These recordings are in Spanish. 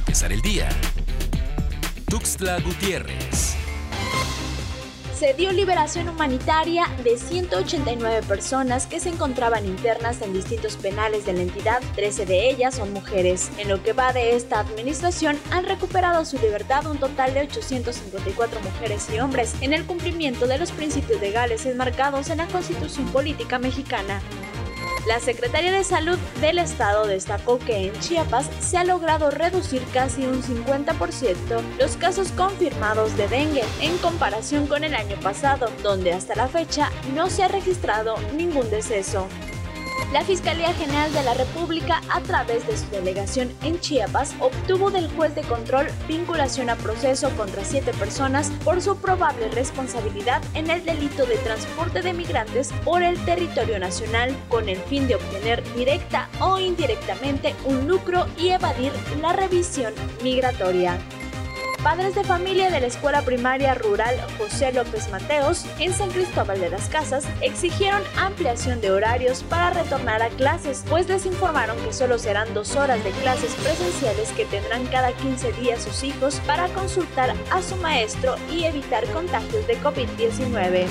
empezar el día. Tuxtla Gutiérrez. Se dio liberación humanitaria de 189 personas que se encontraban internas en distintos penales de la entidad, 13 de ellas son mujeres. En lo que va de esta administración, han recuperado su libertad un total de 854 mujeres y hombres en el cumplimiento de los principios legales enmarcados en la Constitución Política Mexicana. La Secretaría de Salud del Estado destacó que en Chiapas se ha logrado reducir casi un 50% los casos confirmados de dengue en comparación con el año pasado, donde hasta la fecha no se ha registrado ningún deceso. La Fiscalía General de la República, a través de su delegación en Chiapas, obtuvo del juez de control vinculación a proceso contra siete personas por su probable responsabilidad en el delito de transporte de migrantes por el territorio nacional con el fin de obtener directa o indirectamente un lucro y evadir la revisión migratoria. Padres de familia de la Escuela Primaria Rural José López Mateos en San Cristóbal de las Casas exigieron ampliación de horarios para retornar a clases, pues les informaron que solo serán dos horas de clases presenciales que tendrán cada 15 días sus hijos para consultar a su maestro y evitar contagios de COVID-19.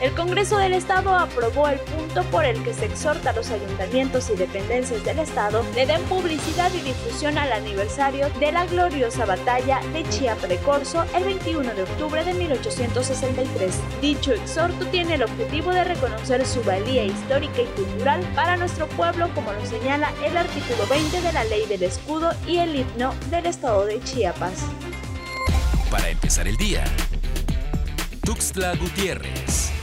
El Congreso del Estado aprobó el punto por el que se exhorta a los ayuntamientos y dependencias del Estado le den publicidad y difusión al aniversario de la gloriosa batalla de Chiapa de Corzo el 21 de octubre de 1863. Dicho exhorto tiene el objetivo de reconocer su valía histórica y cultural para nuestro pueblo, como lo señala el artículo 20 de la Ley del Escudo y el himno del Estado de Chiapas. Para empezar el día, Tuxtla Gutiérrez.